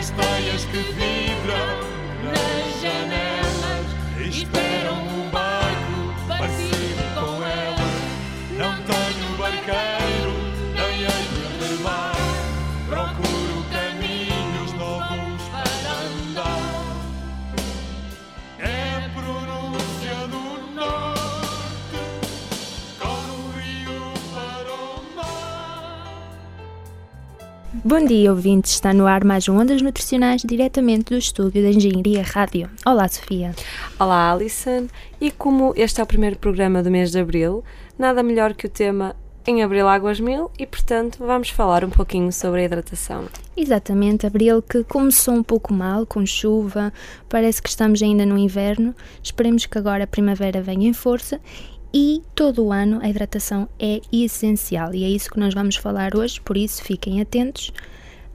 As que vibram nas janelas esperam Bom dia, ouvintes. Está no ar mais um Ondas Nutricionais diretamente do estúdio da Engenharia Rádio. Olá, Sofia. Olá, Alison. E como este é o primeiro programa do mês de Abril, nada melhor que o tema Em Abril Águas Mil e, portanto, vamos falar um pouquinho sobre a hidratação. Exatamente, abril que começou um pouco mal, com chuva, parece que estamos ainda no inverno. Esperemos que agora a primavera venha em força e todo o ano a hidratação é essencial e é isso que nós vamos falar hoje, por isso fiquem atentos.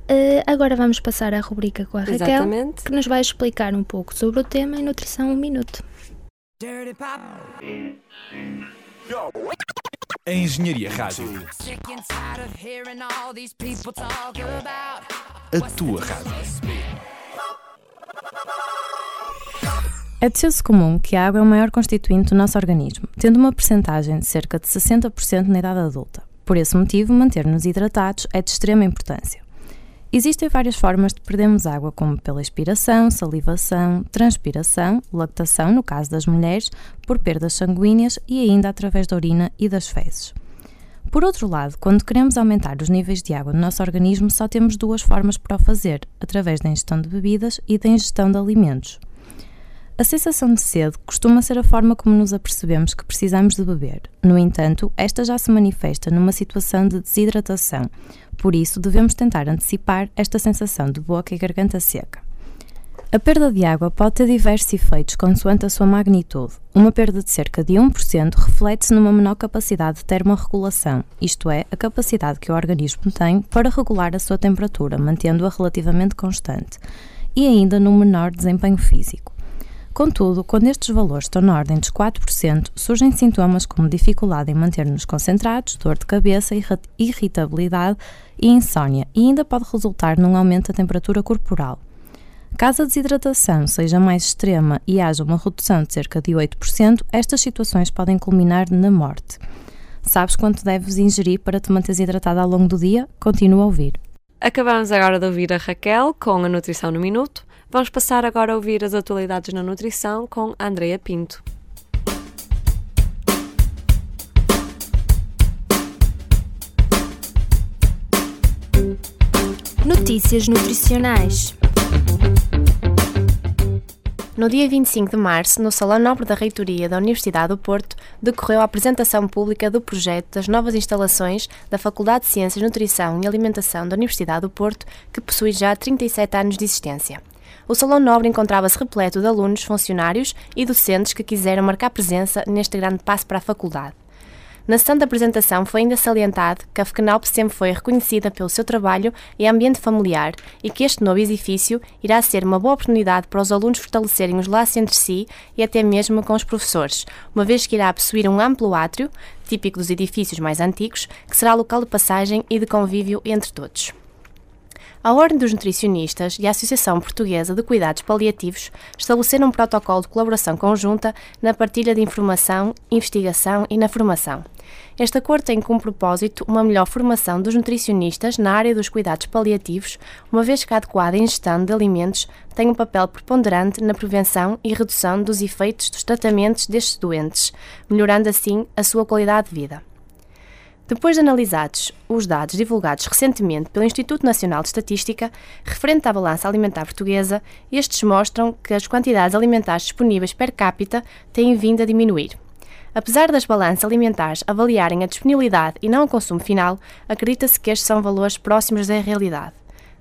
Eh, agora vamos passar à rubrica com a Raquel, Exatamente. que nos vai explicar um pouco sobre o tema em Nutrição um Minuto. A Engenharia Rádio. A tua rádio. É de senso comum que a água é o maior constituinte do nosso organismo, tendo uma percentagem de cerca de 60% na idade adulta. Por esse motivo, manter-nos hidratados é de extrema importância. Existem várias formas de perdermos água, como pela expiração, salivação, transpiração, lactação, no caso das mulheres, por perdas sanguíneas e ainda através da urina e das fezes. Por outro lado, quando queremos aumentar os níveis de água no nosso organismo, só temos duas formas para o fazer: através da ingestão de bebidas e da ingestão de alimentos. A sensação de sede costuma ser a forma como nos apercebemos que precisamos de beber. No entanto, esta já se manifesta numa situação de desidratação, por isso devemos tentar antecipar esta sensação de boca e garganta seca. A perda de água pode ter diversos efeitos consoante a sua magnitude. Uma perda de cerca de 1% reflete-se numa menor capacidade de termorregulação, isto é, a capacidade que o organismo tem para regular a sua temperatura, mantendo-a relativamente constante, e ainda num menor desempenho físico. Contudo, quando estes valores estão na ordem dos 4%, surgem sintomas como dificuldade em manter-nos concentrados, dor de cabeça, irri- irritabilidade e insónia, e ainda pode resultar num aumento da temperatura corporal. Caso a desidratação seja mais extrema e haja uma redução de cerca de 8%, estas situações podem culminar na morte. Sabes quanto deves ingerir para te manteres hidratado ao longo do dia? Continua a ouvir. Acabamos agora de ouvir a Raquel com a Nutrição no Minuto. Vamos passar agora a ouvir as atualidades na nutrição com Andreia Pinto. Notícias nutricionais. No dia 25 de março, no Salão Nobre da Reitoria da Universidade do Porto, decorreu a apresentação pública do projeto das novas instalações da Faculdade de Ciências, Nutrição e Alimentação da Universidade do Porto, que possui já 37 anos de existência. O Salão Nobre encontrava-se repleto de alunos, funcionários e docentes que quiseram marcar presença neste grande passo para a faculdade. Na sessão de apresentação foi ainda salientado que a FECNAUP sempre foi reconhecida pelo seu trabalho e ambiente familiar e que este novo edifício irá ser uma boa oportunidade para os alunos fortalecerem os laços entre si e até mesmo com os professores, uma vez que irá possuir um amplo átrio, típico dos edifícios mais antigos, que será local de passagem e de convívio entre todos. A Ordem dos Nutricionistas e a Associação Portuguesa de Cuidados Paliativos estabeleceram um protocolo de colaboração conjunta na partilha de informação, investigação e na formação. Este acordo tem como propósito uma melhor formação dos nutricionistas na área dos cuidados paliativos, uma vez que a adequada ingestão de alimentos tem um papel preponderante na prevenção e redução dos efeitos dos tratamentos destes doentes, melhorando assim a sua qualidade de vida. Depois de analisados os dados divulgados recentemente pelo Instituto Nacional de Estatística referente à balança alimentar portuguesa, estes mostram que as quantidades alimentares disponíveis per capita têm vindo a diminuir. Apesar das balanças alimentares avaliarem a disponibilidade e não o consumo final, acredita-se que estes são valores próximos da realidade.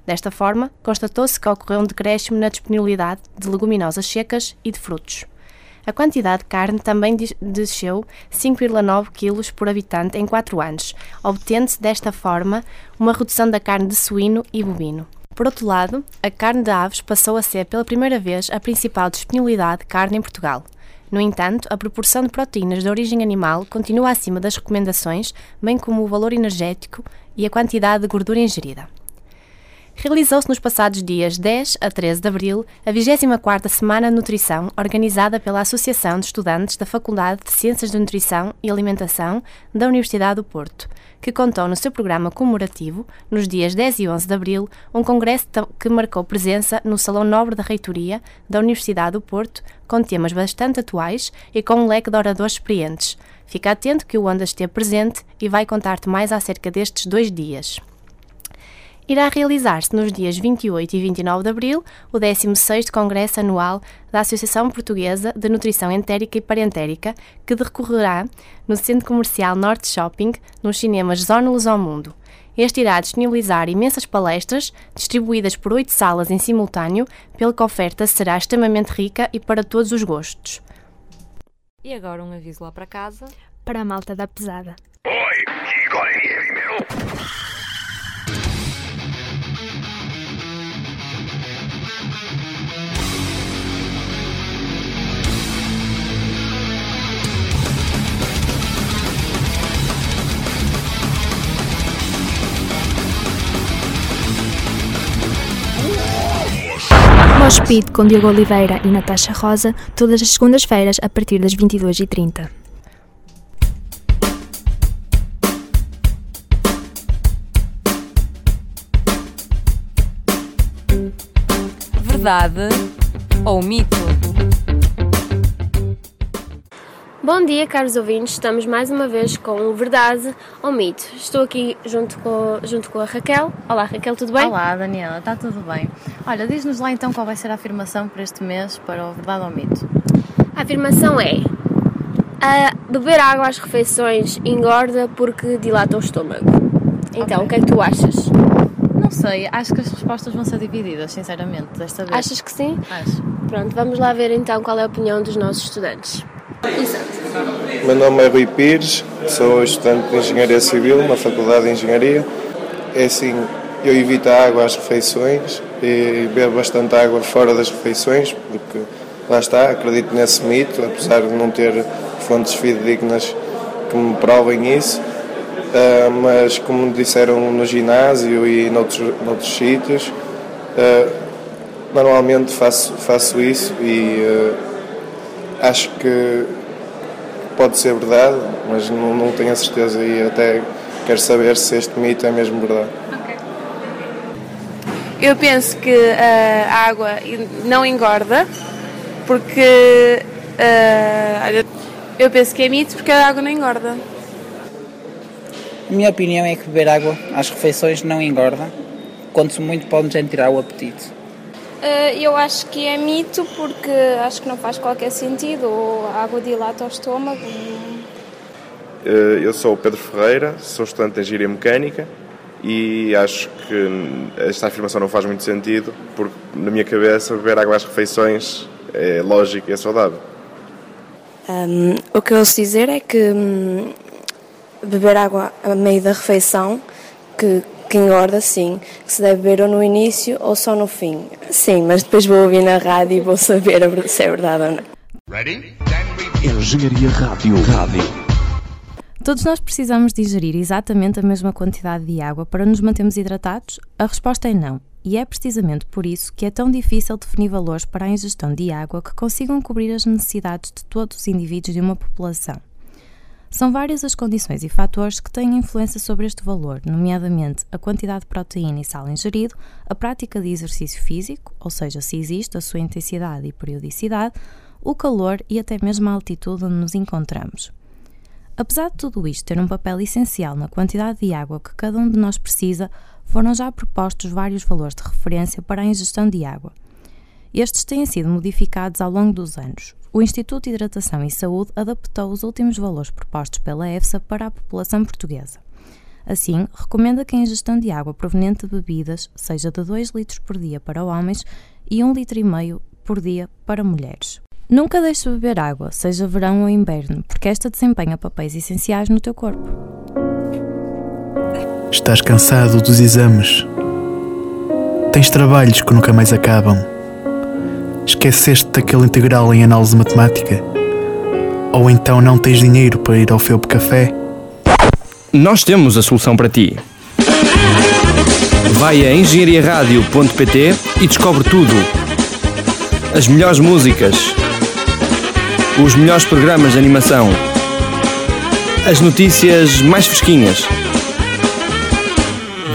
Desta forma, constatou-se que ocorreu um decréscimo na disponibilidade de leguminosas secas e de frutos. A quantidade de carne também des- desceu 5,9 kg por habitante em 4 anos, obtendo-se desta forma uma redução da carne de suíno e bovino. Por outro lado, a carne de aves passou a ser pela primeira vez a principal disponibilidade de carne em Portugal. No entanto, a proporção de proteínas de origem animal continua acima das recomendações, bem como o valor energético e a quantidade de gordura ingerida. Realizou-se nos passados dias 10 a 13 de abril a 24ª Semana de Nutrição, organizada pela Associação de Estudantes da Faculdade de Ciências de Nutrição e Alimentação da Universidade do Porto, que contou no seu programa comemorativo, nos dias 10 e 11 de abril, um congresso que marcou presença no Salão Nobre da Reitoria da Universidade do Porto, com temas bastante atuais e com um leque de oradores experientes. Fica atento que o Onda esteve presente e vai contar-te mais acerca destes dois dias irá realizar-se nos dias 28 e 29 de abril o 16º Congresso Anual da Associação Portuguesa de Nutrição Entérica e Parentérica, que decorrerá no Centro Comercial Norte Shopping, nos cinemas Luz ao Mundo. Este irá disponibilizar imensas palestras, distribuídas por oito salas em simultâneo, pelo que a oferta será extremamente rica e para todos os gostos. E agora um aviso lá para casa. Para a malta da pesada. Mospid com Diogo Oliveira e Natasha Rosa, todas as segundas-feiras a partir das 22h30. Verdade ou mito? Bom dia, caros ouvintes. Estamos mais uma vez com o Verdade ou Mito. Estou aqui junto com, junto com a Raquel. Olá, Raquel, tudo bem? Olá, Daniela, está tudo bem? Olha, diz-nos lá então qual vai ser a afirmação para este mês para o Verdade ou Mito. A afirmação é: beber água às refeições engorda porque dilata o estômago. Então, Ok. o que é que tu achas? Não sei, acho que as respostas vão ser divididas, sinceramente, desta vez. Achas que sim? Acho. Pronto, vamos lá ver então qual é a opinião dos nossos estudantes. Meu nome é Rui Pires, sou estudante de Engenharia Civil na Faculdade de Engenharia. É assim, eu evito a água às refeições e bebo bastante água fora das refeições, porque lá está, acredito nesse mito, apesar de não ter fontes fidedignas que me provem isso. Uh, mas como disseram no ginásio e noutros, noutros sítios, uh, normalmente faço, faço isso e uh, acho que pode ser verdade, mas não, não tenho a certeza e até quero saber se este mito é mesmo verdade. Eu penso que a água não engorda, porque uh, eu penso que é mito porque a água não engorda. A minha opinião é que beber água às refeições não engorda, quanto muito pode nos tirar o apetite. Uh, eu acho que é mito porque acho que não faz qualquer sentido, ou a água dilata o estômago. Uh, eu sou o Pedro Ferreira, sou estudante de Engenharia Mecânica e acho que esta afirmação não faz muito sentido porque na minha cabeça beber água às refeições é lógico e é saudável. Um, o que eu ouço dizer é que hum, beber água a meio da refeição, que, que engorda sim, que se deve beber ou no início ou só no fim. Sim, mas depois vou ouvir na rádio e vou saber se é verdade ou não. Ready? Engenharia Rádio. Rádio. Todos nós precisamos de ingerir exatamente a mesma quantidade de água para nos mantermos hidratados? A resposta é não. E é precisamente por isso que é tão difícil definir valores para a ingestão de água que consigam cobrir as necessidades de todos os indivíduos de uma população. São várias as condições e fatores que têm influência sobre este valor, nomeadamente a quantidade de proteína e sal ingerido, a prática de exercício físico, ou seja, se existe a sua intensidade e periodicidade, o calor e até mesmo a altitude onde nos encontramos. Apesar de tudo isto ter um papel essencial na quantidade de água que cada um de nós precisa, foram já propostos vários valores de referência para a ingestão de água. Estes têm sido modificados ao longo dos anos. O Instituto de Hidratação e Saúde adaptou os últimos valores propostos pela EFSA para a população portuguesa. Assim, recomenda que a ingestão de água proveniente de bebidas seja de 2 litros por dia para homens e 1,5 litro e meio por dia para mulheres. Nunca deixe de beber água, seja verão ou inverno, porque esta desempenha papéis essenciais no teu corpo. Estás cansado dos exames? Tens trabalhos que nunca mais acabam? Esqueceste daquele integral em análise matemática? Ou então não tens dinheiro para ir ao Felpe Café? Nós temos a solução para ti. Vai a engenhariaradio.pt e descobre tudo. As melhores músicas, os melhores programas de animação, as notícias mais fresquinhas.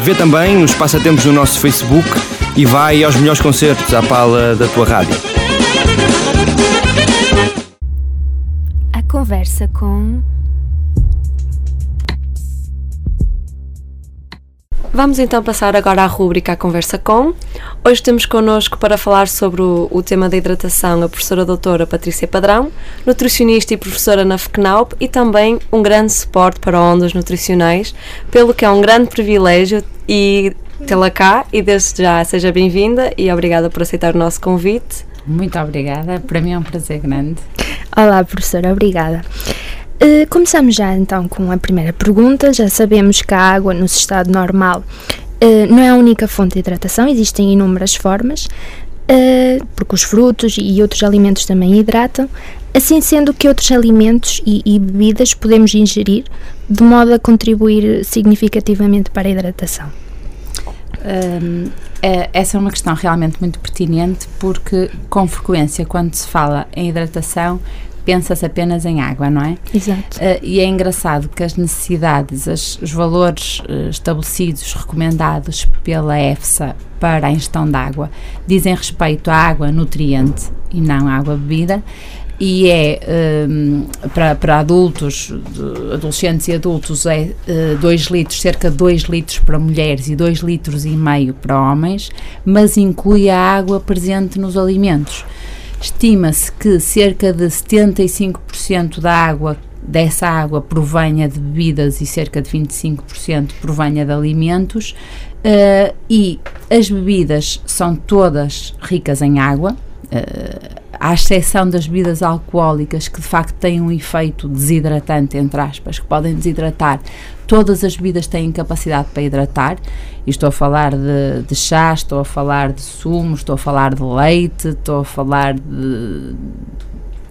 Vê também nos passatempos no nosso Facebook e vai aos melhores concertos à pala da tua rádio. A conversa com. Vamos então passar agora à rúbrica A Conversa Com. Hoje temos connosco para falar sobre o, o, tema da hidratação a professora doutora Patrícia Padrão, nutricionista e professora na FECNAUP e também um grande suporte para ondas nutricionais, pelo que é um grande privilégio e tê-la cá e desde já seja bem-vinda e obrigada por aceitar o nosso convite. Muito obrigada, para mim é um prazer grande. Olá, professora, obrigada. Uh, começamos já então com a primeira pergunta. Já sabemos que a água no seu estado normal uh, não é a única fonte de hidratação, existem inúmeras formas, uh, porque os frutos e outros alimentos também hidratam. Assim sendo que outros alimentos e, e bebidas podemos ingerir de modo a contribuir significativamente para a hidratação. É, essa é uma questão realmente muito pertinente porque, com frequência, quando se fala em hidratação, pensa-se apenas em água, não é? Exato. Uh, e é engraçado que as necessidades, as, os valores uh, estabelecidos, recomendados pela EFSA para a ingestão de água, dizem respeito à água nutriente e não à água bebida. E é um, para, para adultos, adolescentes e adultos, é 2 uh, litros, cerca de 2 litros para mulheres e 2 litros e meio para homens, mas inclui a água presente nos alimentos. Estima-se que cerca de 75% da água dessa água provenha de bebidas e cerca de 25% provenha de alimentos Uh, e as bebidas são todas ricas em água, uh, à exceção das bebidas alcoólicas que de facto têm um efeito desidratante, entre aspas, que podem desidratar. Todas as bebidas têm capacidade para hidratar. E estou a falar de, de chá, estou a falar de sumo, estou a falar de leite, estou a falar de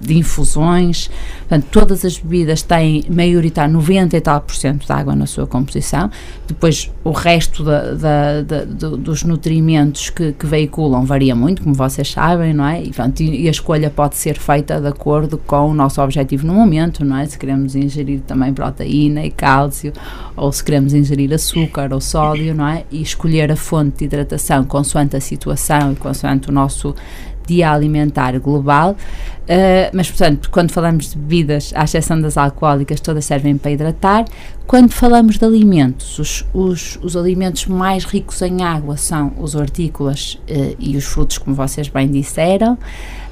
de infusões, portanto, todas as bebidas têm maioritar 90 e tal por cento de água na sua composição, depois o resto da, da, da, dos nutrimentos que, que, veiculam varia muito, como vocês sabem, não é? E, portanto, e, a escolha pode ser feita de acordo com o nosso objetivo no momento, não é? Se queremos ingerir também proteína e cálcio, ou se queremos ingerir açúcar ou sódio, não é? E escolher a fonte de hidratação consoante a situação e consoante o nosso dia alimentar global, uh, mas portanto, quando falamos de bebidas, à exceção das alcoólicas, todas servem para hidratar. Quando falamos de alimentos, os, os, os alimentos mais ricos em água são os hortícolas uh, e os frutos, como vocês bem disseram.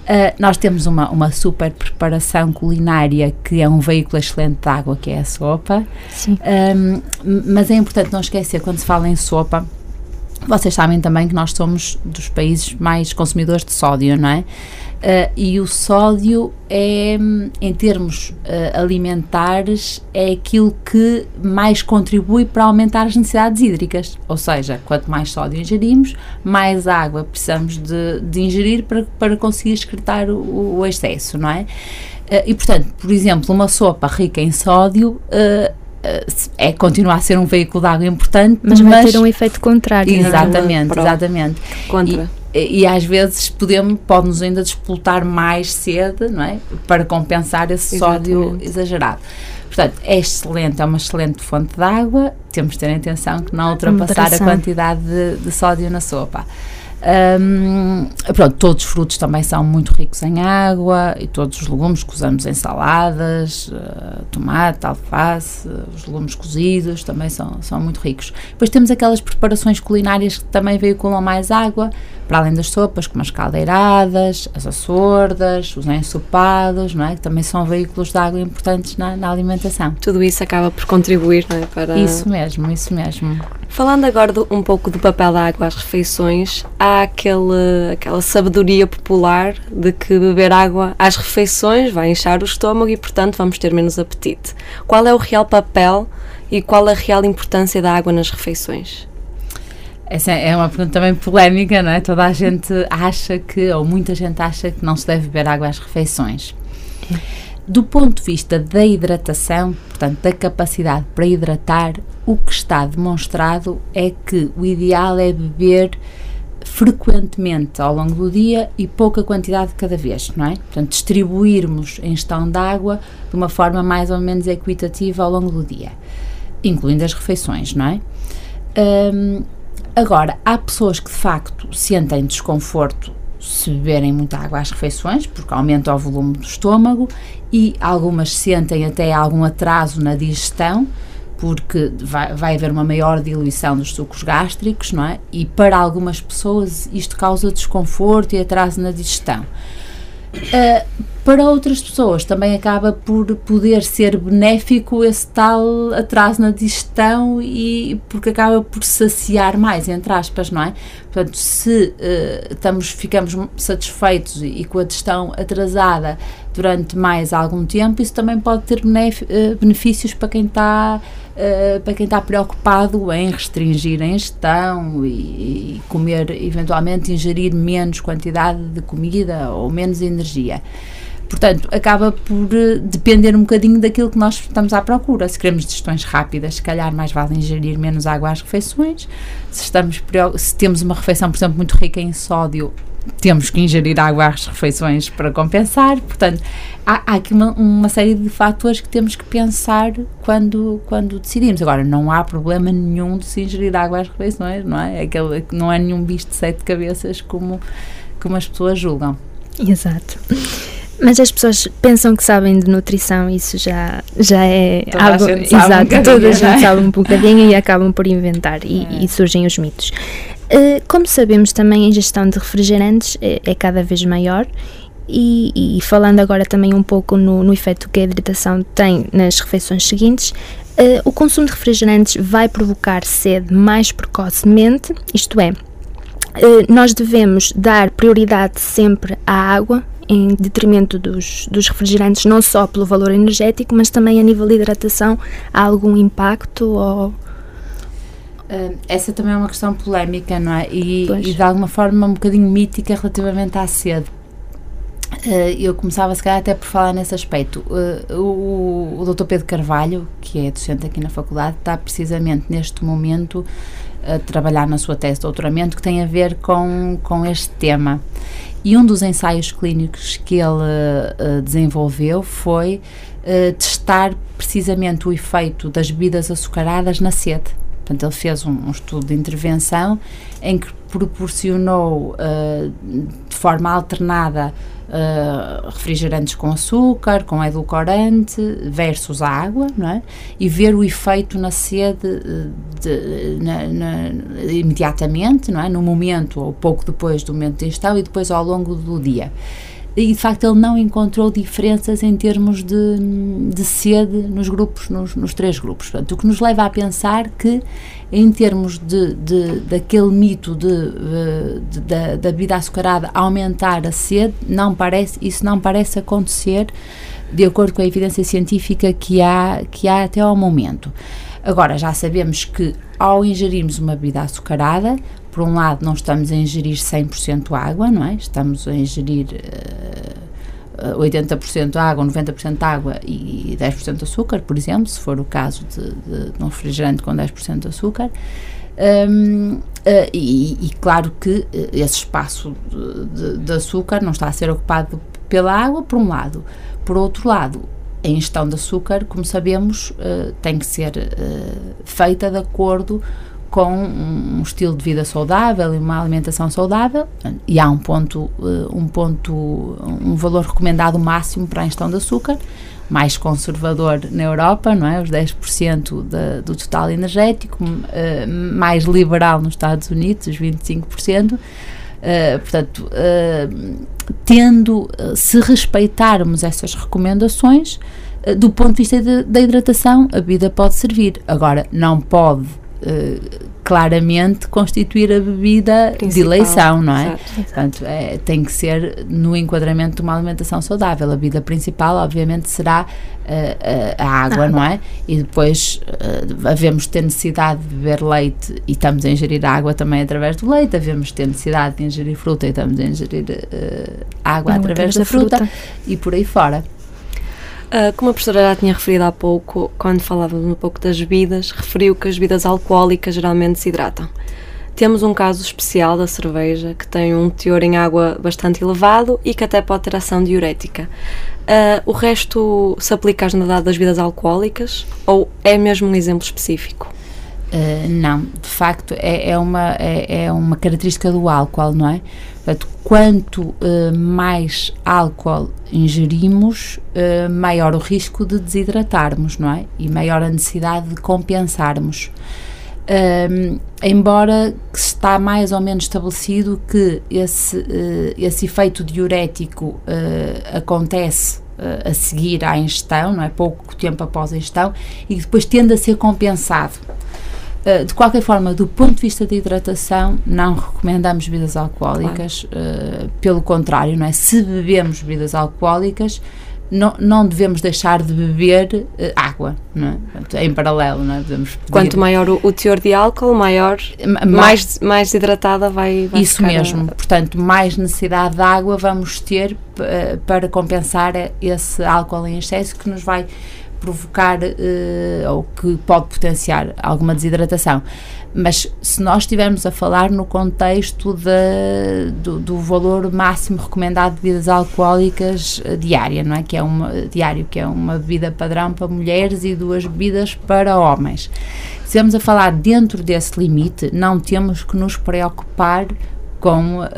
Uh, nós temos uma, uma super preparação culinária que é um veículo excelente de água, que é a sopa. Sim. Um, mas é importante não esquecer, quando se fala em sopa, vocês sabem também que nós somos dos países mais consumidores de sódio, não é? Uh, e o sódio é, em termos uh, alimentares, é aquilo que mais contribui para aumentar as necessidades hídricas. Ou seja, quanto mais sódio ingerimos, mais água precisamos de, de ingerir para, para conseguir excretar o, o excesso, não é? Uh, e portanto, por exemplo, uma sopa rica em sódio é continuar a ser um veículo de água importante, mas, mas vai ter um efeito contrário. É? Exatamente, exatamente. Contra. E, e, às vezes podemos, pode-nos ainda despoltar mais sede, não é? Para compensar esse exatamente. sódio exagerado. Portanto, é excelente, é uma excelente fonte de água, temos de ter atenção que não ultrapassar a quantidade de, de sódio na sopa. Um, pronto, todos os frutos também são muito ricos em água e todos os legumes que usamos em saladas, uh, tomate, alface, os legumes cozidos também são, são muito ricos. Depois temos aquelas preparações culinárias que também veiculam mais água, para além das sopas, como as caldeiradas, as açordas, os ensopados, não é? que também são veículos de água importantes na, na alimentação. Tudo isso acaba por contribuir não é? para. Isso mesmo, isso mesmo. Falando agora do, um pouco do papel da água às refeições, há aquele, aquela sabedoria popular de que beber água às refeições vai inchar o estômago e, portanto, vamos ter menos apetite. Qual é o real papel e qual a real importância da água nas refeições? Essa é uma pergunta também polémica, não é? Toda a gente acha que, ou muita gente acha que não se deve beber água às refeições. Do ponto de vista da hidratação, portanto, da capacidade para hidratar, o que está demonstrado é que o ideal é beber frequentemente ao longo do dia e pouca quantidade de cada vez, não é? Portanto, distribuirmos a ingestão de água de uma forma mais ou menos equitativa ao longo do dia, incluindo as refeições, não é? Um, agora, há pessoas que de facto sentem desconforto se beberem muita água às refeições, porque aumenta o volume do estômago, e algumas sentem até algum atraso na digestão, porque vai, vai haver uma maior diluição dos sucos gástricos, não é? E para algumas pessoas isto causa desconforto e atraso na digestão. Uh, para outras pessoas também acaba por poder ser benéfico esse tal atraso na digestão e porque acaba por saciar mais, entre aspas, não é? Portanto, se uh, estamos, ficamos satisfeitos e, e, com a digestão atrasada durante mais algum tempo, isso também pode ter uh, benefícios para quem está uh, para quem está preocupado em restringir a ingestão e, e, comer, eventualmente ingerir menos quantidade de comida ou menos energia. Portanto, acaba por uh, depender um bocadinho daquilo que nós estamos à procura. Se queremos digestões rápidas, se calhar mais vale ingerir menos água às refeições. Se, estamos, se temos uma refeição, por exemplo, muito rica em sódio, temos que ingerir água às refeições para compensar. Portanto, há, há aqui uma, uma, série de fatores que temos que pensar quando, quando decidimos. Agora, não há problema nenhum de se ingerir água às refeições, não é? Aquele, não é nenhum bicho de sete cabeças como, como as pessoas julgam. Exato. Mas as pessoas pensam que sabem de nutrição, isso já, já é toda algo. A gente sabe exato, um toda a gente é? sabe um bocadinho e acabam por inventar e, é. e surgem os mitos. Uh, como sabemos, também a ingestão de refrigerantes é, é cada vez maior e, e, falando agora também um pouco no, no efeito que a hidratação tem nas refeições seguintes, Uh, o consumo de refrigerantes vai provocar sede mais precocemente, isto é, uh, nós devemos dar prioridade sempre à água em detrimento dos, dos refrigerantes, não só pelo valor energético, mas também a nível de hidratação. Há algum impacto ou Uh, essa também é uma questão polémica, não é? E, e, de alguma forma um bocadinho mítica relativamente à sede. Uh, eu começava, se calhar, até por falar nesse aspecto. Uh, o, o Dr. Pedro Carvalho, que é docente aqui na faculdade, está precisamente neste momento a trabalhar na sua tese de doutoramento que tem a ver com, com este tema. E um dos ensaios clínicos que ele desenvolveu foi testar precisamente o efeito das bebidas açucaradas na sede. Portanto, ele fez um, um estudo de intervenção em que proporcionou uh, de forma alternada uh, refrigerantes com açúcar, com edulcorante versus a água, não é? E ver o efeito na sede de, de, na, na, imediatamente, não é? No momento ou pouco depois do momento de ingestão e depois ao longo do dia e de facto ele não encontrou diferenças em termos de, de sede nos grupos, nos, nos, três grupos. Portanto, o que nos leva a pensar que, em termos de, de daquele mito de, de, da, da bebida açucarada aumentar a sede, não parece, isso não parece acontecer de acordo com a evidência científica que há, que há até ao momento. Agora, já sabemos que ao ingerirmos uma bebida açucarada, por um lado, não estamos a ingerir 100% água, não é? Estamos a ingerir uh, 80% água, 90% água e 10% açúcar, por exemplo, se for o caso de, de, de um refrigerante com 10% de açúcar. Um, uh, e, e, claro que eh, esse espaço de, de, açúcar não está a ser ocupado pela água, por um lado. Por outro lado, a ingestão de açúcar, como sabemos, uh, tem que ser uh, feita de acordo com um estilo de vida saudável e uma alimentação saudável e há um ponto, eh, um ponto, um valor recomendado máximo para a ingestão de açúcar, mais conservador na Europa, não é? Os 10% de, do total energético, uh, mais liberal nos Estados Unidos, os 25%. Uh, eh, portanto, uh, tendo, se respeitarmos essas recomendações, do ponto de vista da hidratação, a bebida pode servir. Agora, não pode eh, claramente constituir a bebida Principal, de eleição, não é? Exato. Portanto, é, tem que ser no enquadramento de uma alimentação saudável. A bebida principal, obviamente, será uh, a água, não é? E depois uh, havemos de ter necessidade de beber leite e estamos a ingerir água também através do leite, havemos de ter necessidade de ingerir fruta e estamos a ingerir água através da, da fruta, fruta e por aí fora. Uh, como a professora já tinha referido há pouco, quando falávamos um pouco das bebidas, referiu que as bebidas alcoólicas geralmente se hidratam. Temos um caso especial da cerveja que tem um teor em água bastante elevado e que até pode ter ação diurética. Uh, o resto se aplica à generalidade das bebidas alcoólicas ou é mesmo um exemplo específico? Uh, não, de facto é, é, uma, é, é, uma característica do álcool, não é? Portanto, quanto uh, mais álcool ingerimos, uh, maior o risco de desidratarmos, não é? E maior a necessidade de compensarmos. embora está mais ou menos estabelecido que esse, esse efeito diurético acontece a seguir à ingestão, não é? Pouco tempo após a ingestão, e depois tende a ser compensado. Eh, de qualquer forma, do ponto de vista da hidratação, não recomendamos bebidas alcoólicas, claro. uh, pelo contrário, não é? Se bebemos bebidas alcoólicas, não, não devemos deixar de beber uh, água, não é? Portanto, em paralelo, não é? Devemos Quanto maior o, o, teor de álcool, maior, mais, mais hidratada vai, vai Isso mesmo, a... portanto, mais necessidade de água vamos ter para compensar esse álcool em excesso que nos vai provocar uh, ou que pode potenciar alguma desidratação. Mas se nós estivermos a falar no contexto de, do, do, valor máximo recomendado de bebidas alcoólicas uh, diária, não é? Que é uma, diário, que é uma bebida padrão para mulheres e duas bebidas para homens. Se estamos a falar dentro desse limite, não temos que nos preocupar com, uh,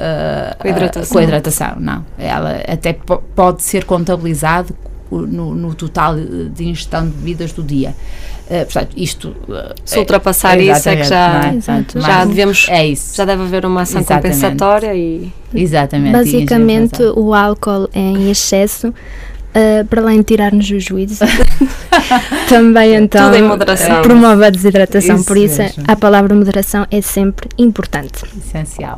com, a hidratação. com a hidratação, não. Ela até pode ser contabilizado no, no total de ingestão de bebidas do dia. Uh, portanto, isto uh, se ultrapassar é, isso é que já, é? já devemos é isso. já deve haver uma ação exatamente. compensatória e exatamente basicamente o álcool em excesso Uh, para além de tirar-nos o juízo, também então Tudo em moderação. promove a desidratação. Isso Por isso, mesmo. a palavra moderação é sempre importante. Essencial.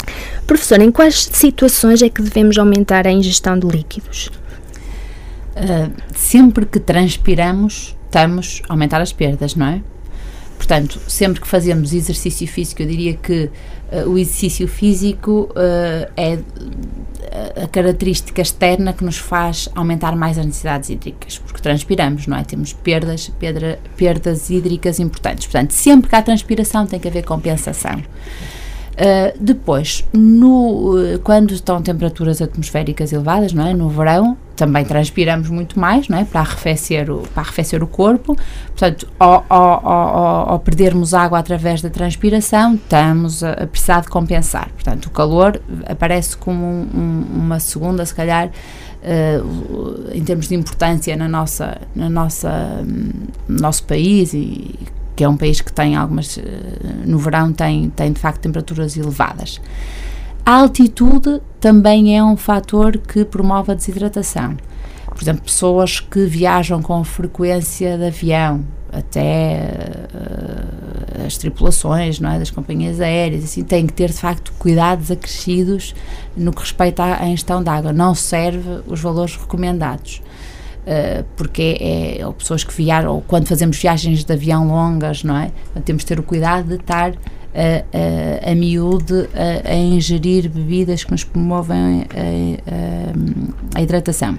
Professor, em quais situações é que devemos aumentar a ingestão de líquidos? Uh, sempre que transpiramos, estamos a aumentar as perdas, não é? Portanto, sempre que fazemos exercício físico, eu diria que uh, o exercício físico uh, é a característica externa que nos faz aumentar mais as necessidades hídricas, porque transpiramos, não é? Temos perdas, pedra, perdas hídricas importantes. Portanto, sempre que há transpiração tem que haver compensação. Uh, depois, no, uh, quando estão temperaturas atmosféricas elevadas, não é? No verão, também transpiramos muito mais, não é? Para arrefecer o, para arrefecer o corpo. Portanto, ao, ao, ao, ao perdermos água através da transpiração, estamos a, a precisar de compensar. Portanto, o calor aparece como um, um, uma segunda, se calhar, uh, em termos de importância na nossa, na nossa, no nosso país e que é um país que tem algumas, eh, no verão tem, tem de facto temperaturas elevadas. A altitude também é um fator que promove a desidratação. Por exemplo, pessoas que viajam com frequência de avião, até uh, as tripulações não é, das companhias aéreas, assim, têm que ter de facto cuidados acrescidos no que respeita à ingestão de água. Não serve os valores recomendados. Uh, porque é, ou pessoas que viajam, ou quando fazemos viagens de avião longas, não é? Temos de ter o cuidado de estar a, a, a miúde a, a, ingerir bebidas que nos promovem a, a hidratação.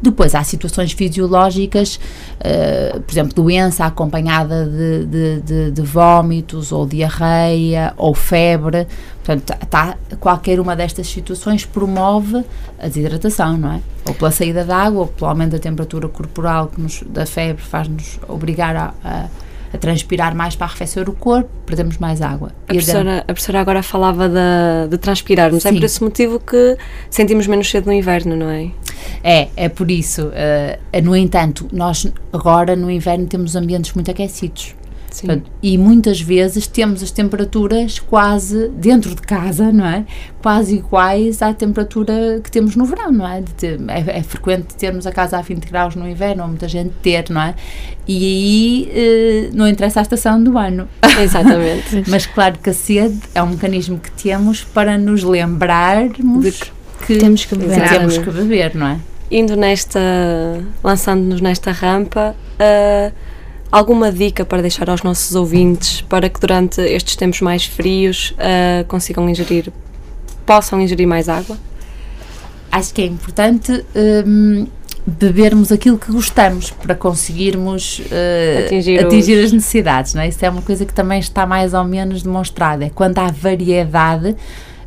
Depois há situações fisiológicas, uh, por exemplo, doença acompanhada de, de, de, de, vómitos ou diarreia ou febre. Portanto, tá, qualquer uma destas situações promove a desidratação, não é? Ou pela saída de água, ou pelo aumento da temperatura corporal que nos, da febre faz-nos obrigar a, a a transpirar mais para arrefecer o corpo, perdemos mais água. A professora, a professora agora falava de, de transpirarmos, Sim. é por esse motivo que sentimos menos cedo no inverno, não é? É, é por isso. Uh, no entanto, nós agora no inverno temos ambientes muito aquecidos. Portanto, e muitas vezes temos as temperaturas quase dentro de casa, não é? Quase iguais à temperatura que temos no verão, não é? Ter, é, é, frequente termos a casa a 20 graus no inverno, ou muita gente ter, não é? E aí eh, não interessa a estação do ano. Exatamente. Mas claro que a sede é um mecanismo que temos para nos lembrarmos que, que temos que beber, temos que beber, não é? Indo nesta, lançando-nos nesta rampa, uh, alguma dica para deixar aos nossos ouvintes para que durante estes tempos mais frios uh, consigam ingerir, possam ingerir mais água? Acho que é importante um, bebermos aquilo que gostamos para conseguirmos uh, atingir, atingir os... as necessidades. Não é? Isso é uma coisa que também está mais ou menos demonstrada. É quando há variedade.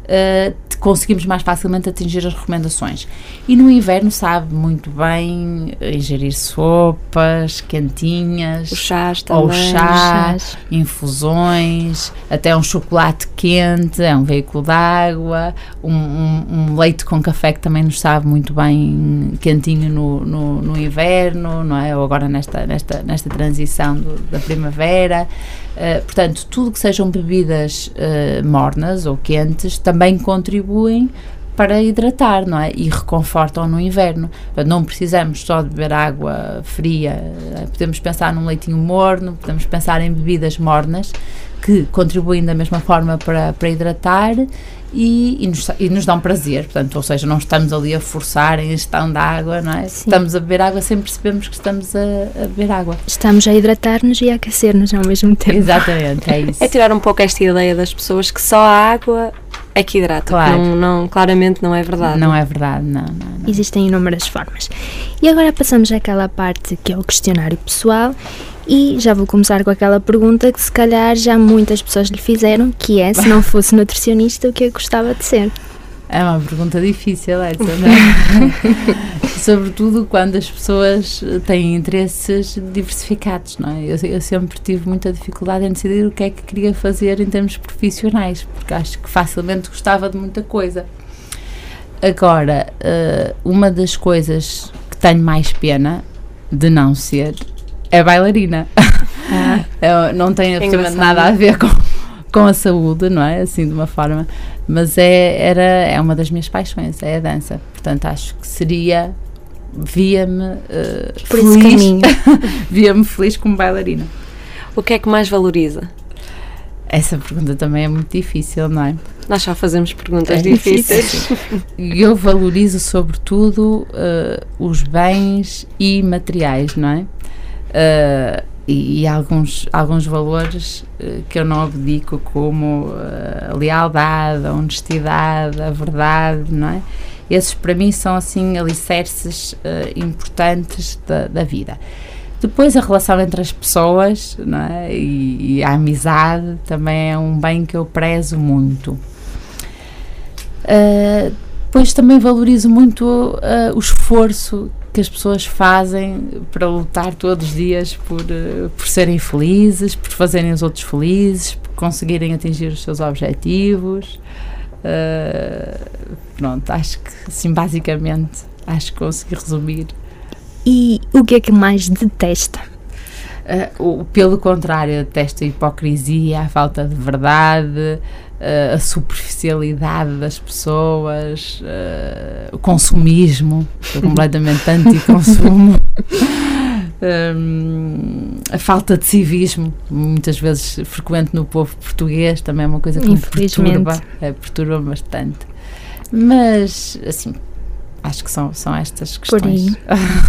Uh, conseguimos mais facilmente atingir as recomendações. E no inverno sabe muito bem ingerir sopas, quentinhas, os chás também, ou chá, chás. infusões, até um chocolate quente, é um veículo de água, um, um, um, leite com café que também nos sabe muito bem quentinho no, no, no inverno, não é? Ou agora nesta, nesta, nesta transição do, da primavera. Uh, portanto, tudo que sejam bebidas uh, mornas ou quentes também contribuem para hidratar, não é? E reconfortam no inverno. Não precisamos só de beber água fria, podemos pensar num leitinho morno, podemos pensar em bebidas mornas que contribuem da mesma forma para, para hidratar e, e, nos, e nos dão prazer, portanto, ou seja, não estamos ali a forçar a ingestão de água, não é? Sim. Estamos a beber água sem percebermos que estamos a, a beber água. Estamos a hidratar-nos e a aquecer-nos ao mesmo tempo. Exatamente, é isso. É tirar um pouco esta ideia das pessoas que só a água é que hidrata. Claro. Não, não, claramente não é verdade. Não é verdade, não, não, não. Existem inúmeras formas. E agora passamos àquela parte que é o questionário pessoal e já vou começar com aquela pergunta que se calhar já muitas pessoas lhe fizeram, que é se não fosse nutricionista, o que eu gostava de ser? É uma pergunta difícil essa, não é? Sobretudo quando as pessoas têm interesses diversificados, não é? Eu, eu, sempre tive muita dificuldade em decidir o que é que queria fazer em termos profissionais, porque acho que facilmente gostava de muita coisa. Agora, uma das coisas que tenho mais pena de não ser é bailarina. Ah. não tem absolutamente nada a ver com, com a saúde, não é? Assim, de uma forma. Mas é, era, é uma das minhas paixões, é a dança. Portanto, acho que seria via-me uh, feliz, via-me feliz como bailarina. O que é que mais valoriza? Essa pergunta também é muito difícil, não é? Nós só fazemos perguntas É difíceis. Eu valorizo sobretudo uh, os bens e materiais, não é? Uh, e, e alguns, alguns valores uh, que eu não abdico, como a lealdade, a honestidade, a verdade, não é? Esses para mim são assim alicerces importantes da, da vida. Depois a relação entre as pessoas não é? e, e a amizade também é um bem que eu prezo muito. Uh, depois também valorizo muito uh, o esforço que as pessoas fazem para lutar todos os dias por, uh, por serem felizes, por fazerem os outros felizes, por conseguirem atingir os seus objetivos. pronto, acho que assim basicamente acho que consegui resumir. E o que é que mais detesta? Uh, o, pelo contrário, detesto a hipocrisia, a falta de verdade, uh, a superficialidade das pessoas, uh, o consumismo, sou completamente anti-consumo, um, a falta de civismo, muitas vezes frequente no povo português, também é uma coisa que me perturba, é, perturba bastante. Mas, assim, acho que são, são estas questões.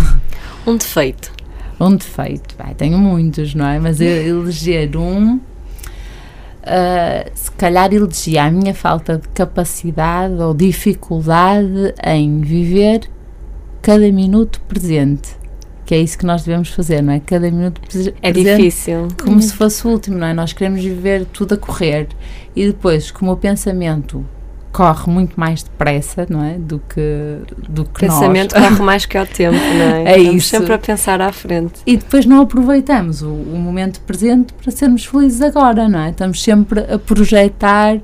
um defeito. Um defeito, vai, tenho muitos, não é? Mas eu eleger um, uh, se calhar elegia a minha falta de capacidade ou dificuldade em viver cada minuto presente. Que é isso que nós devemos fazer, não é? Cada minuto presente. É difícil. Como hum. se fosse o último, não é? Nós queremos viver tudo a correr. E depois, como o pensamento corre muito mais depressa, não é? Do que, do que o pensamento nós. corre mais que ao tempo, não é? É Estamos isso. sempre a pensar à frente. E depois não aproveitamos o, o, momento presente para sermos felizes agora, não é? Estamos sempre a projetar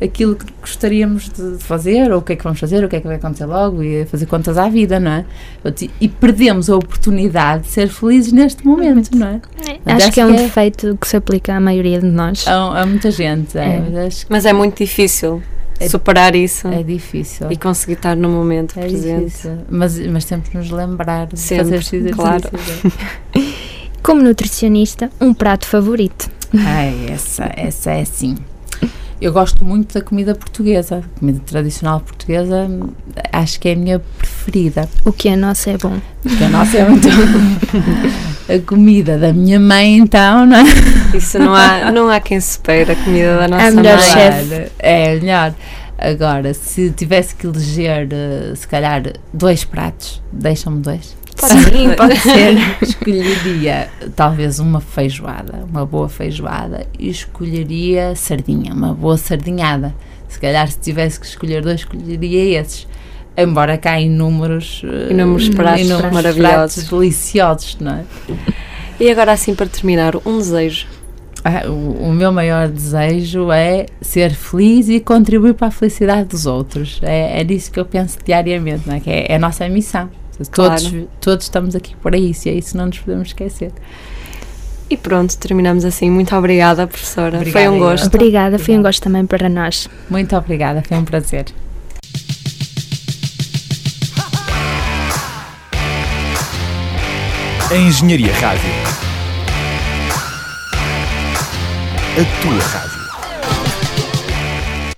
aquilo que gostaríamos de fazer, ou o que é que vamos fazer, o que é que vai acontecer logo, e a fazer contas à vida, não é? E perdemos a oportunidade de ser felizes neste momento, não é? é acho que é um que defeito que se aplica à maioria de nós. A, a muita gente, é. é. Mas é muito difícil é, superar isso. É difícil. E conseguir estar no momento é presente. Difícil. Mas, mas temos de nos lembrar de Sempre, fazer claro. Como nutricionista, um prato favorito? Ai, essa, essa é assim. Eu gosto muito da comida portuguesa, a comida tradicional portuguesa, acho que é a minha preferida. O que é nossa é bom. O que é nossa é muito A comida da minha mãe, então, não é? Isso não há, não há quem supere a comida da nossa a melhor mãe. chefe. É, melhor. Agora, se tivesse que eleger, se calhar, dois pratos, deixam-me dois. Sim, pode ser. escolheria talvez uma feijoada, uma boa feijoada, e escolheria sardinha, uma boa sardinhada. Se calhar, se tivesse que escolher dois, escolheria esses. Embora cá inúmeros, inúmeros pratos, inúmeros maravilhosos, pratos deliciosos, não é? E agora, assim, para terminar, um desejo. Ah, o, o, meu maior desejo é ser feliz e contribuir para a felicidade dos outros. É, é nisso que eu penso diariamente, não é? Que é, é a nossa missão. Todos, Claro. todos estamos aqui para isso e é isso que não nos podemos esquecer. E pronto, terminamos assim. Muito obrigada, professora. Obrigada, foi um gosto. Obrigada, foi um gosto também para nós. Muito obrigada, foi um prazer. A Engenharia Rádio. A tua rádio.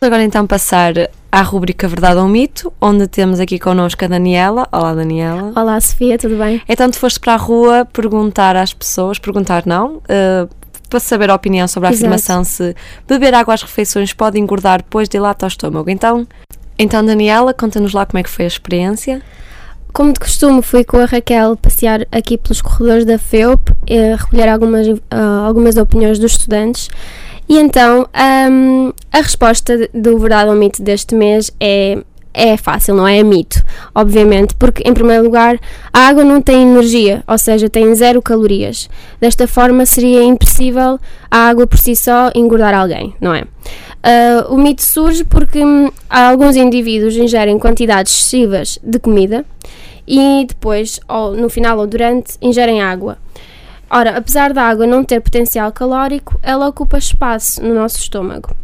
Agora então passar à rubrica Verdade ou Mito, onde temos aqui connosco a Daniela. Olá, Daniela. Olá, Sofia, tudo bem? Então, tu foste para a rua perguntar às pessoas, perguntar não, uh, para saber a opinião sobre a Exato. afirmação se beber água às refeições pode engordar, pois dilata o estômago. Então, então Daniela, conta-nos lá como é que foi a experiência. Como de costume, fui com a Raquel passear aqui pelos corredores da FEUP, eh, recolher algumas, ah, algumas opiniões dos estudantes. E então, ahm, a resposta do Verdade ou Mito deste mês é, é fácil, não é? É mito, obviamente, porque, em primeiro lugar, a água não tem energia, ou seja, tem zero calorias. Desta forma, seria impossível a água por si só engordar alguém, não é? Ah, o mito surge porque hum, alguns indivíduos ingerem quantidades excessivas de comida e depois, ou no final ou durante, ingerem água. Ora, apesar da água não ter potencial calórico, ela ocupa espaço no nosso estômago.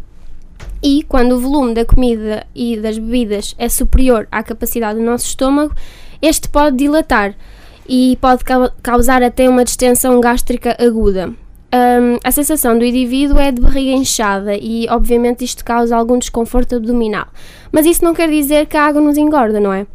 E quando o volume da comida e das bebidas é superior à capacidade do nosso estômago, este pode dilatar e pode ca- causar até uma distensão gástrica aguda. Hum, a sensação do indivíduo é de barriga inchada e, obviamente, isto causa algum desconforto abdominal. Mas isso não quer dizer que a água nos engorda, não é?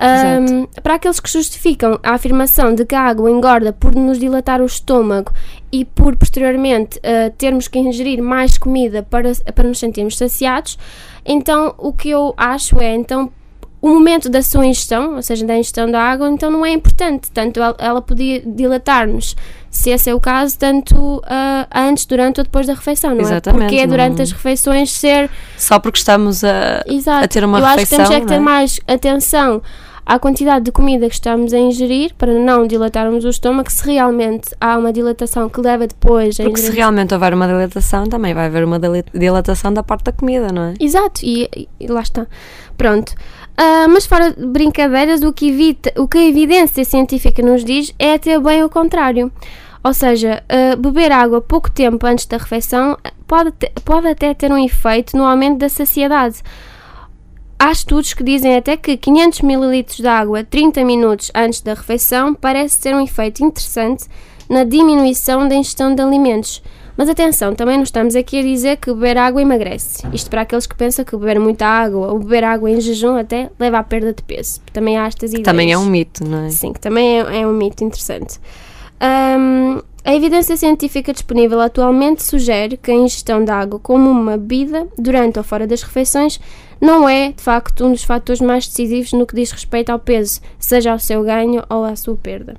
Hum, para aqueles que justificam a afirmação de que a água engorda por nos dilatar o estômago e por posteriormente uh, termos que ingerir mais comida para, para nos sentirmos saciados, então o que eu acho é então o momento da sua ingestão, ou seja, da ingestão da água, então não é importante. Tanto ela, podia dilatar-nos, se esse é o caso, tanto uh, antes, durante ou depois da refeição, não Exatamente, é? Porque é durante as refeições ser Só porque estamos a, Exato. a ter uma Eu acho que refeição. temos é que ter é? mais atenção à quantidade de comida que estamos a ingerir para não dilatarmos o estômago, se realmente há uma dilatação que leva depois a Porque se ingerir- realmente houver uma dilatação, também vai haver uma dilatação da parte da comida, não é? Exato, e, e lá está. Pronto. Ah, mas fora de brincadeiras, o que, evita, o que a evidência científica nos diz é até bem o contrário. Ou seja, ah, beber água pouco tempo antes da refeição pode, te- pode até ter um efeito no aumento da saciedade. Há estudos que dizem até que 500 ml de água 30 minutos antes da refeição parece ter um efeito interessante na diminuição da ingestão de alimentos. Mas atenção, também não estamos aqui a dizer que beber água emagrece. Isto para aqueles que pensam que beber muita água ou beber água em jejum até leva à perda de peso. Também há estas ideias. Também é um mito, não é? Sim, que também é, é um mito interessante. Hum, a evidência científica disponível atualmente sugere que a ingestão de água como uma bebida, durante ou fora das refeições, não é, de facto, um dos fatores mais decisivos no que diz respeito ao peso, seja ao seu ganho ou à sua perda.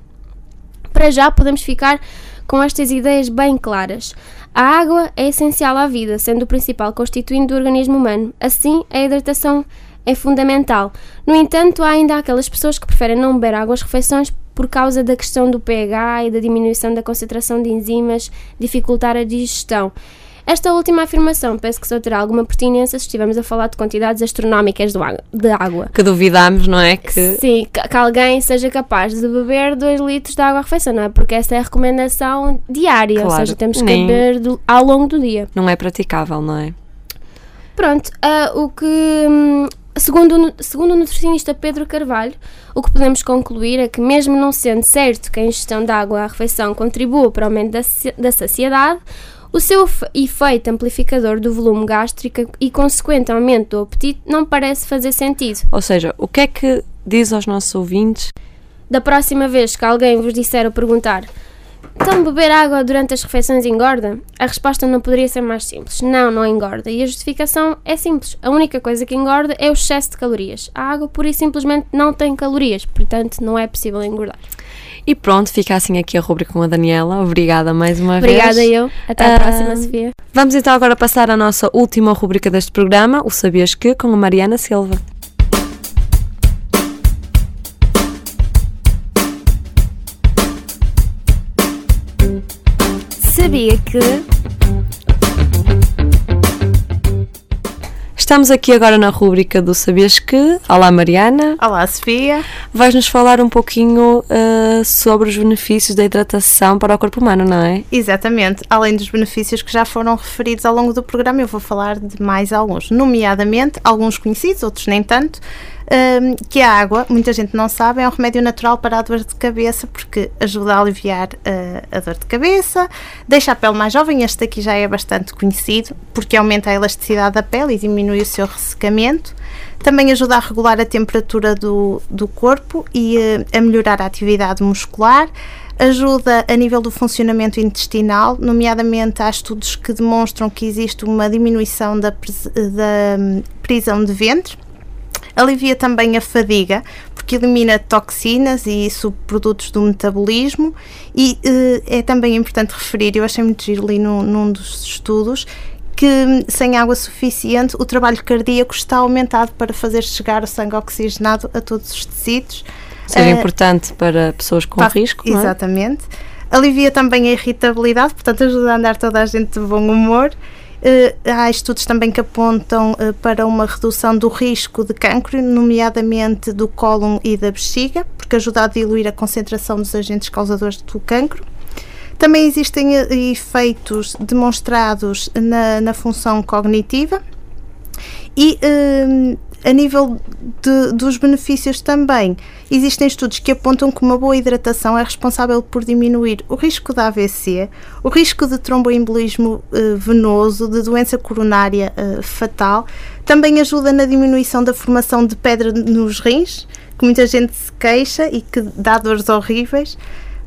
Para já, podemos ficar com estas ideias bem claras. A água é essencial à vida, sendo o principal constituinte do organismo humano. Assim, a hidratação é fundamental. No entanto, há ainda aquelas pessoas que preferem não beber água às refeições por causa da questão do pH e da diminuição da concentração de enzimas, dificultar a digestão. Esta última afirmação penso que só terá alguma pertinência se estivermos a falar de quantidades astronómicas de água. Que duvidamos, não é? Que Sim, que, que alguém seja capaz de beber 2 litros de água à refeição, não é? Porque essa é a recomendação diária, ou Claro, seja, temos que nem- beber do- ao longo do dia. não é praticável, não é? Pronto, ah, o que. hum, Segundo, segundo o nutricionista Pedro Carvalho, o que podemos concluir é que, mesmo não sendo certo que a ingestão de água à refeição contribua para o aumento da, da saciedade, o seu efe- efeito amplificador do volume gástrico e consequente aumento do apetite não parece fazer sentido. Ou seja, o que é que diz aos nossos ouvintes? Da próxima vez que alguém vos disser ou perguntar então beber água durante as refeições engorda? A resposta não poderia ser mais simples. Não, não engorda. E a justificação é simples. A única coisa que engorda é o excesso de calorias. A água pura e simplesmente não tem calorias, portanto não é possível engordar. E pronto, fica assim aqui a rubrica com a Daniela. Obrigada mais uma vez. Obrigada eu. Até à Ah, próxima, Sofia. Vamos então agora passar à nossa última rubrica deste programa, o Sabias Que, com a Mariana Silva. Sabia que. Estamos aqui agora na rubrica do Sabias Que. Olá, Mariana. Olá, Sofia. Vais-nos falar um pouquinho ah, sobre os benefícios da hidratação para o corpo humano, não é? Exatamente. Além dos benefícios que já foram referidos ao longo do programa, eu vou falar de mais alguns, nomeadamente alguns conhecidos, outros nem tanto. Hum, que a água, muita gente não sabe, é um remédio natural para a dor de cabeça porque ajuda a aliviar uh, a dor de cabeça, deixa a pele mais jovem. Este aqui já é bastante conhecido porque aumenta a elasticidade da pele e diminui o seu ressecamento. Também ajuda a regular a temperatura do, do corpo e uh, a melhorar a atividade muscular ajuda a nível do funcionamento intestinal, nomeadamente há estudos que demonstram que existe uma diminuição da, da hum, prisão de ventre. Alivia também a fadiga, porque elimina toxinas e subprodutos do metabolismo. E eh, é também importante referir, eu achei muito giro ali num, num dos estudos, que hum, sem água suficiente o trabalho cardíaco está aumentado para fazer chegar o sangue oxigenado a todos os tecidos. Ou seja, Eh, importante para pessoas com Faz- risco, não é? Exatamente. Alivia também a irritabilidade, portanto ajuda a andar toda a gente de bom humor. Eh, há estudos também que apontam eh, para uma redução do risco de cancro, nomeadamente do cólon e da bexiga, porque ajuda a diluir a concentração dos agentes causadores do cancro. Também existem eh, efeitos demonstrados na, na função cognitiva e a nível de, dos benefícios também, existem estudos que apontam que uma boa hidratação é responsável por diminuir o risco de AVC, o risco de tromboembolismo eh, venoso, de doença coronária eh, fatal, também ajuda na diminuição da formação de pedra nos rins, que muita gente se queixa e que dá dores horríveis.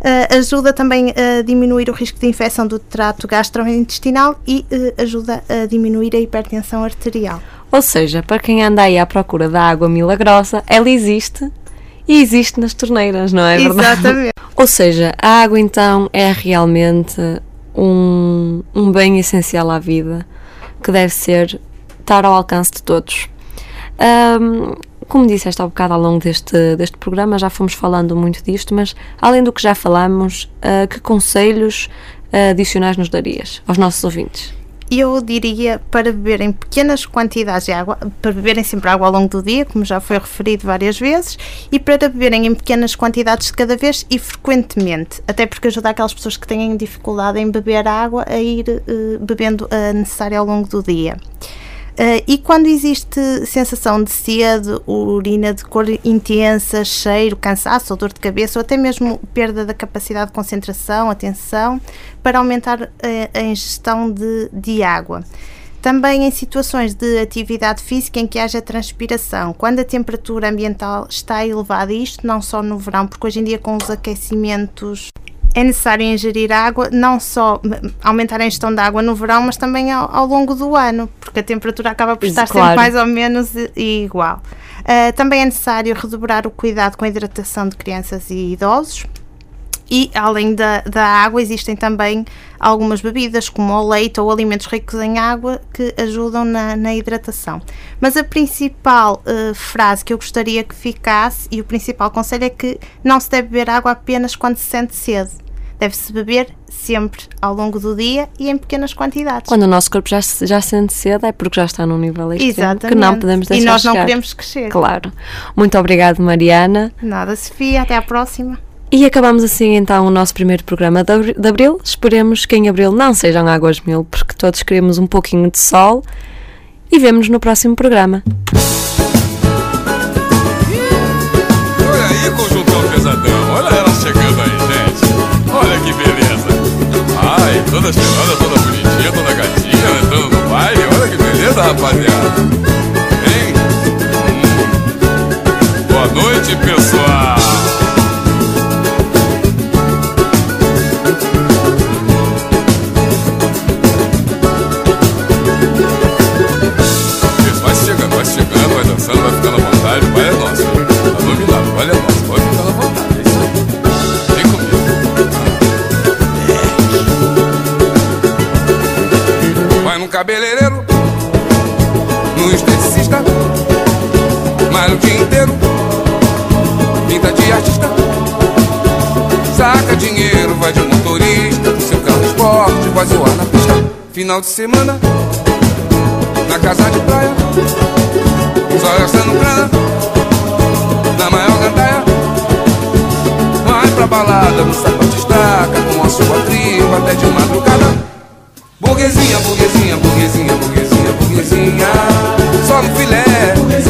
Uh, ajuda também a diminuir o risco de infecção do trato gastrointestinal e uh, ajuda a diminuir a hipertensão arterial. Ou seja, para quem anda aí à procura da água milagrosa, ela existe e existe nas torneiras, não é verdade? Exatamente. Ou seja, a água então é realmente um, um bem essencial à vida que deve ser estar ao alcance de todos. Um, como disseste há bocado ao longo deste, deste programa, já fomos falando muito disto, mas além do que já falamos, uh, que conselhos uh, adicionais nos darias aos nossos ouvintes? Eu diria para beberem pequenas quantidades de água, para beberem sempre água ao longo do dia, como já foi referido várias vezes, e para beberem em pequenas quantidades de cada vez e frequentemente, até porque ajuda aquelas pessoas que têm dificuldade em beber água a ir uh, bebendo a necessária ao longo do dia. Uh, e quando existe sensação de sede, urina de cor intensa, cheiro, cansaço ou dor de cabeça, ou até mesmo perda da capacidade de concentração, atenção, para aumentar a, eh, a ingestão de, de água. Também em situações de atividade física em que haja transpiração, quando a temperatura ambiental está elevada, isto não só no verão, porque hoje em dia com os aquecimentos é necessário ingerir água, não só aumentar a ingestão de água no verão, mas também ao, ao longo do ano, porque a temperatura acaba por estar claro. sempre mais ou menos igual. Uh, também é necessário redobrar o cuidado com a hidratação de crianças e idosos. E além da, da água, existem também algumas bebidas, como o leite ou alimentos ricos em água, que ajudam na, na hidratação. Mas a principal uh, frase que eu gostaria que ficasse e o principal conselho é que não se deve beber água apenas quando se sente sede deve-se beber sempre ao longo do dia e em pequenas quantidades. Quando o nosso corpo já, já sente sede é porque já está num nível extremo que não podemos deixar E nós chegar. não queremos que chegue. Claro. Muito obrigado, Mariana. Nada, Sofia. Até à próxima. E acabamos assim então o nosso primeiro programa de Abril. Esperemos que em Abril não sejam águas mil, porque todos queremos um pouquinho de sol. E vemo-nos no próximo programa. Olha aí, conjuntão pesadão. Olha ela que beleza. Ai, toda cheirada, toda bonitinha, toda gatinha, entrando no baile. Olha que beleza, rapaziada. Hein? Hum. Boa noite, pessoal. Malha o dia inteiro, pinta de artista, saca dinheiro, vai de motorista, do seu carro esporte, vai zoar na pista. Final de semana, na casa de praia, só gastando grana, na maior gandaia. Vai pra balada, no sapato estaca, com a sua tribo até de madrugada. Burguesinha, burguesinha, burguesinha, burguesinha, burguesinha, só no